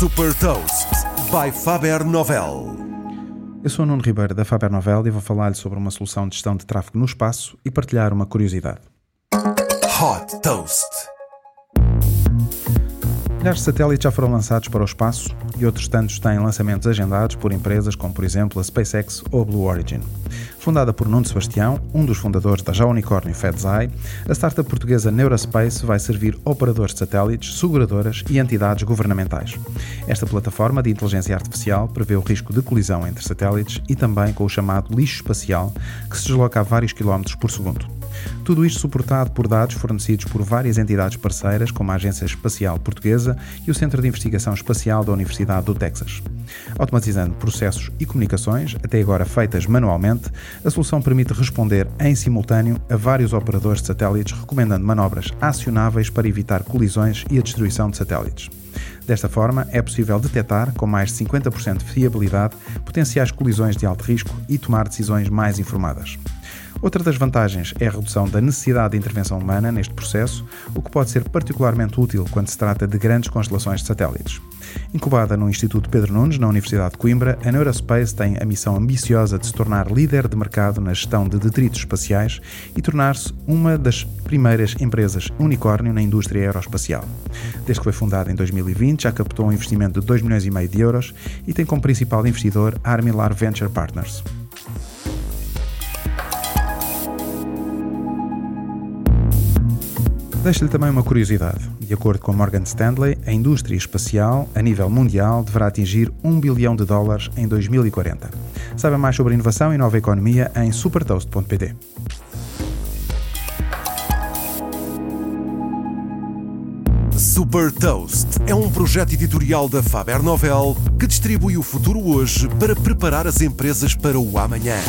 Super Toast by Faber Novel. Eu sou o Nuno Ribeiro da Faber Novel e vou falar-lhe sobre uma solução de gestão de tráfego no espaço e partilhar uma curiosidade. Hot Toast. Milhares de satélites já foram lançados para o espaço e outros tantos têm lançamentos agendados por empresas como, por exemplo, a SpaceX ou a Blue Origin. Fundada por Nuno Sebastião, um dos fundadores da já unicórnio FedSci, a startup portuguesa Neurospace vai servir operadores de satélites, seguradoras e entidades governamentais. Esta plataforma de inteligência artificial prevê o risco de colisão entre satélites e também com o chamado lixo espacial, que se desloca a vários quilómetros por segundo. Tudo isto suportado por dados fornecidos por várias entidades parceiras, como a Agência Espacial Portuguesa e o Centro de Investigação Espacial da Universidade do Texas. Automatizando processos e comunicações, até agora feitas manualmente, a solução permite responder em simultâneo a vários operadores de satélites, recomendando manobras acionáveis para evitar colisões e a destruição de satélites. Desta forma, é possível detectar, com mais de 50% de fiabilidade, potenciais colisões de alto risco e tomar decisões mais informadas. Outra das vantagens é a redução da necessidade de intervenção humana neste processo, o que pode ser particularmente útil quando se trata de grandes constelações de satélites. Incubada no Instituto Pedro Nunes, na Universidade de Coimbra, a Neurospace tem a missão ambiciosa de se tornar líder de mercado na gestão de detritos espaciais e tornar-se uma das primeiras empresas unicórnio na indústria aeroespacial. Desde que foi fundada em 2020, já captou um investimento de 2 milhões e meio de euros e tem como principal investidor a Armilar Venture Partners. Deixo-lhe também uma curiosidade. De acordo com Morgan Stanley, a indústria espacial, a nível mundial, deverá atingir 1 bilhão de dólares em 2040. Saiba mais sobre inovação e nova economia em supertoast.pt. Super Toast é um projeto editorial da Faber Novel que distribui o futuro hoje para preparar as empresas para o amanhã.